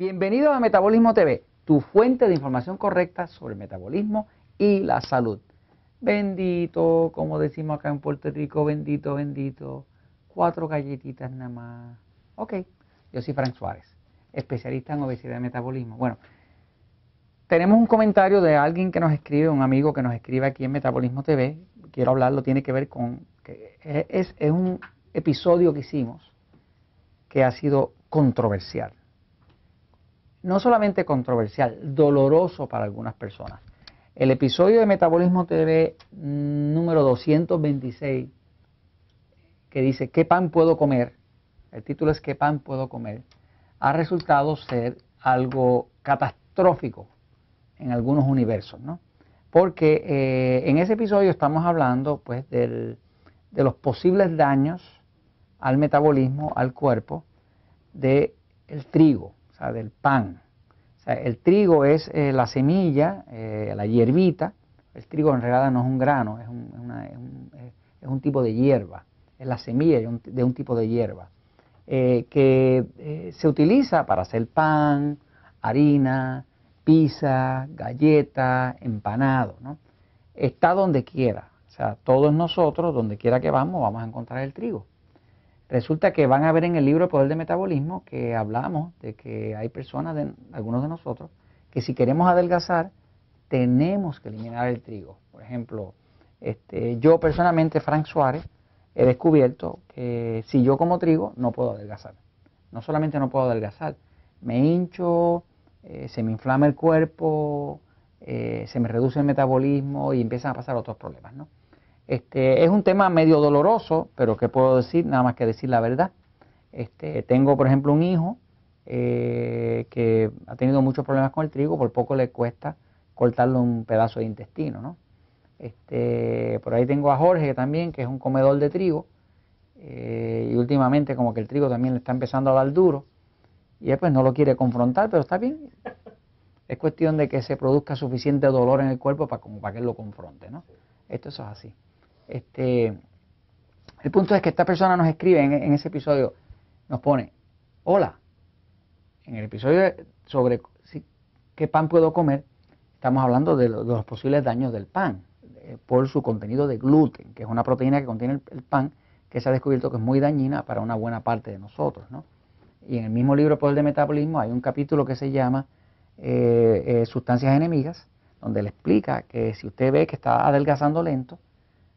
Bienvenido a Metabolismo TV, tu fuente de información correcta sobre el metabolismo y la salud. Bendito, como decimos acá en Puerto Rico, bendito, bendito. Cuatro galletitas nada más. Ok, yo soy Frank Suárez, especialista en obesidad y metabolismo. Bueno, tenemos un comentario de alguien que nos escribe, un amigo que nos escribe aquí en Metabolismo TV. Quiero hablarlo, tiene que ver con que es, es un episodio que hicimos que ha sido controversial. No solamente controversial, doloroso para algunas personas. El episodio de Metabolismo TV mm, número 226, que dice ¿Qué pan puedo comer? El título es ¿Qué pan puedo comer? Ha resultado ser algo catastrófico en algunos universos, ¿no? Porque eh, en ese episodio estamos hablando pues de los posibles daños al metabolismo, al cuerpo, del trigo, o del pan. O sea, el trigo es eh, la semilla, eh, la hierbita. El trigo en realidad no es un grano, es un, es un, tipo de hierba. Es la semilla de un, un tipo de hierba. que se utiliza para hacer pan, harina, pizza, galleta, empanado, ¿no? Está donde quiera. O sea, todos nosotros, donde quiera que vamos, vamos a encontrar el trigo. Resulta que van a ver en el libro El Poder del Metabolismo que hablamos de que hay personas, de, algunos de nosotros, que si queremos adelgazar, tenemos que eliminar el trigo. Por ejemplo, este, yo personalmente, Frank Suárez, he descubierto que si yo como trigo, no puedo adelgazar. No solamente no puedo adelgazar, me hincho, eh, se me inflama el cuerpo, eh, se me reduce el metabolismo y empiezan a pasar otros problemas. ¿no? Este, es un tema medio doloroso, pero ¿qué puedo decir? Nada más que decir la verdad. Este, tengo, por ejemplo, un hijo eh, que ha tenido muchos problemas con el trigo, por poco le cuesta cortarle un pedazo de intestino. ¿no? Este, por ahí tengo a Jorge también, que es un comedor de trigo, y últimamente como que el trigo también le está empezando a dar duro y él pues no lo quiere confrontar, pero está bien. Es cuestión de que se produzca suficiente dolor en el cuerpo para, como para que él lo confronte, ¿no? Esto es así. Este, el punto es que esta persona nos escribe en, ese episodio, nos pone, hola, en el episodio sobre qué pan puedo comer, estamos hablando de, los posibles daños del pan eh, por su contenido de gluten, que es una proteína que contiene el, pan que se ha descubierto que es muy dañina para una buena parte de nosotros, ¿no? Y en el mismo libro Poder de Metabolismo hay un capítulo que se llama eh, eh, Sustancias Enemigas, donde le explica que si usted ve que está adelgazando lento,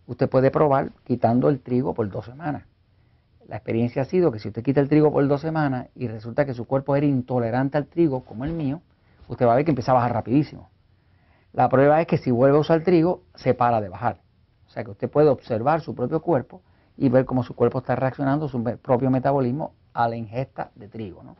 usted puede probar quitando el trigo por dos semanas. La experiencia ha sido que si usted quita el trigo por dos semanas y resulta que su cuerpo era intolerante al trigo, como el mío, usted va a ver que empieza a bajar rapidísimo. La prueba es que si vuelve a usar el trigo, se para de bajar. O sea que usted puede observar su propio cuerpo y ver cómo su cuerpo está reaccionando, su propio metabolismo a la ingesta de trigo. ¿no?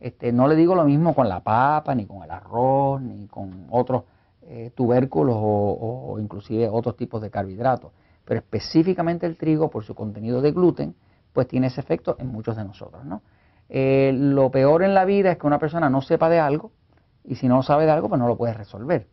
Este, no le digo lo mismo con la papa, ni con el arroz, ni con otros eh, tubérculos o, inclusive otros tipos de carbohidratos. Pero específicamente el trigo, por su contenido de gluten, pues tiene ese efecto en muchos de nosotros. ¿no? Eh, lo peor en la vida es que una persona no sepa de algo y si no sabe de algo, pues no lo puede resolver.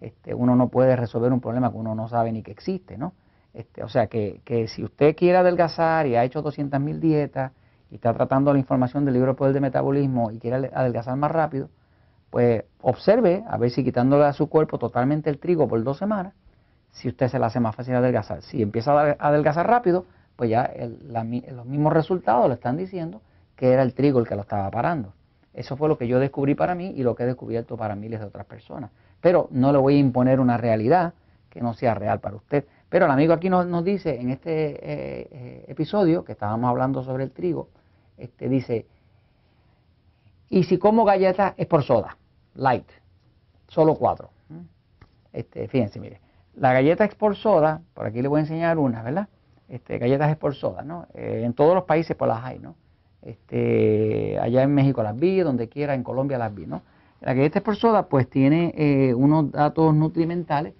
Este, uno no puede resolver un problema que uno no sabe ni que existe. ¿no? Este, o sea que, que si usted quiere adelgazar y ha hecho 200.000 dietas, y está tratando la información del libro Poder de Metabolismo y quiere adelgazar más rápido, pues observe a ver si quitándole a su cuerpo totalmente el trigo por dos semanas, si usted se le hace más fácil adelgazar. Si empieza a adelgazar rápido, pues ya los mismos resultados le están diciendo que era el trigo el que lo estaba parando. Eso fue lo que yo descubrí para mí y lo que he descubierto para miles de otras personas. Pero no le voy a imponer una realidad que no sea real para usted. Pero el amigo aquí nos, dice en este eh, eh, episodio que estábamos hablando sobre el trigo, este, dice, y si como galletas es por soda, light, solo cuatro. Este, fíjense, mire, la galleta es por soda, por aquí le voy a enseñar una, ¿verdad? Este, galletas es por soda, ¿no? Eh, en todos los países pues las hay, ¿no? Este, allá en México las vi, donde quiera, en Colombia las vi, ¿no? La galleta es por soda pues tiene eh, unos datos nutrimentales.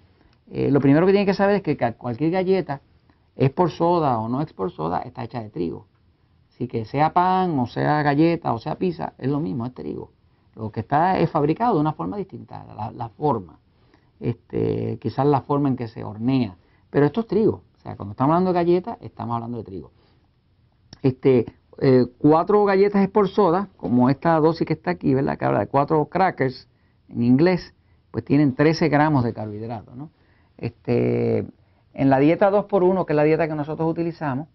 Eh, lo primero que tiene que saber es que cualquier galleta es por soda o no es por soda, está hecha de trigo. Así que sea pan, o sea galleta, o sea pizza, es lo mismo, es trigo. Lo que está es fabricado de una forma distinta, la, forma. Este, quizás la forma en que se hornea. Pero esto es trigo. O sea, cuando estamos hablando de galletas, estamos hablando de trigo. Este, eh, cuatro galletas por soda, como esta dosis que está aquí, ¿verdad? Que habla de cuatro crackers en inglés, pues tienen 13 gramos de carbohidratos, ¿no? Este, en la dieta 2x1, que es la dieta que nosotros utilizamos,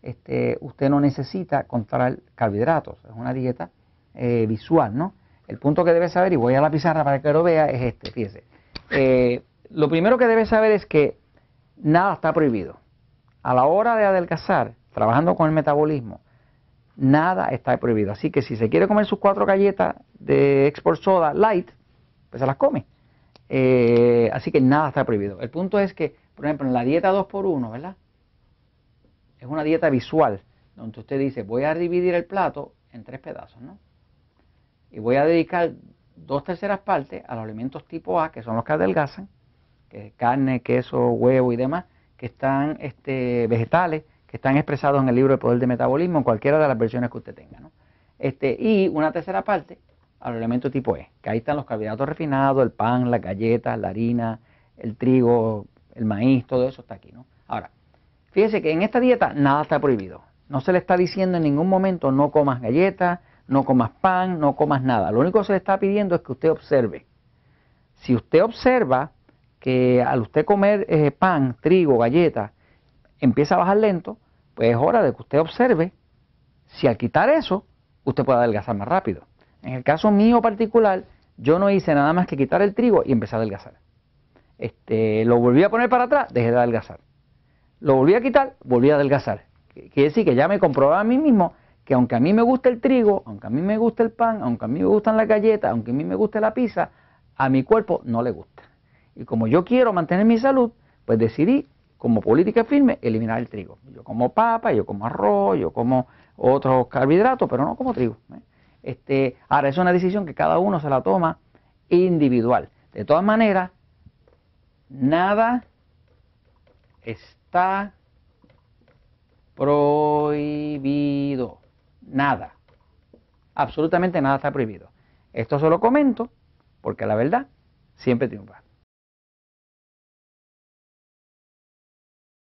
este, usted no necesita contar carbohidratos, es una dieta eh, visual, ¿no? El punto que debe saber, y voy a la pizarra para que lo vea, es este, fíjese. Eh, lo primero que debe saber es que nada está prohibido. A la hora de adelgazar, trabajando con el metabolismo, nada está prohibido. Así que si se quiere comer sus cuatro galletas de Export Soda Light, pues se las come. Eh, así que nada está prohibido. El punto es que, por ejemplo, en la dieta 2x1, ¿verdad? Es una dieta visual, donde usted dice, voy a dividir el plato en tres pedazos, ¿no? Y voy a dedicar dos terceras partes a los alimentos tipo A, que son los que adelgazan, que es carne, queso, huevo y demás, que están este, vegetales, que están expresados en el libro de Poder de Metabolismo, en cualquiera de las versiones que usted tenga. ¿no? Este, y una tercera parte al elemento tipo E, que ahí están los carbohidratos refinados, el pan, las galletas, la harina, el trigo, el maíz, todo eso está aquí. ¿no? Ahora, fíjese que en esta dieta nada está prohibido. No se le está diciendo en ningún momento no comas galletas, no comas pan, no comas nada. Lo único que se le está pidiendo es que usted observe. Si usted observa que al usted comer eh, pan, trigo, galletas, empieza a bajar lento, pues es hora de que usted observe si al quitar eso, usted puede adelgazar más rápido. En el caso mío particular, yo no hice nada más que quitar el trigo y empecé a adelgazar. Este, lo volví a poner para atrás, dejé de adelgazar. Lo volví a quitar, volví a adelgazar. Quiere decir que ya me comprobaba a mí mismo que aunque a mí me gusta el trigo, aunque a mí me gusta el pan, aunque a mí me gustan las galletas, aunque a mí me gusta la pizza, a mi cuerpo no le gusta. Y como yo quiero mantener mi salud, pues decidí como política firme, eliminar el trigo. Yo como papa, yo como arroz, yo como otros carbohidratos, pero no como trigo. ¿eh? Este, ahora, es una decisión que cada uno se la toma individual. De todas maneras, nada está prohibido. Nada. Absolutamente nada está prohibido. Esto se lo comento porque la verdad siempre triunfa.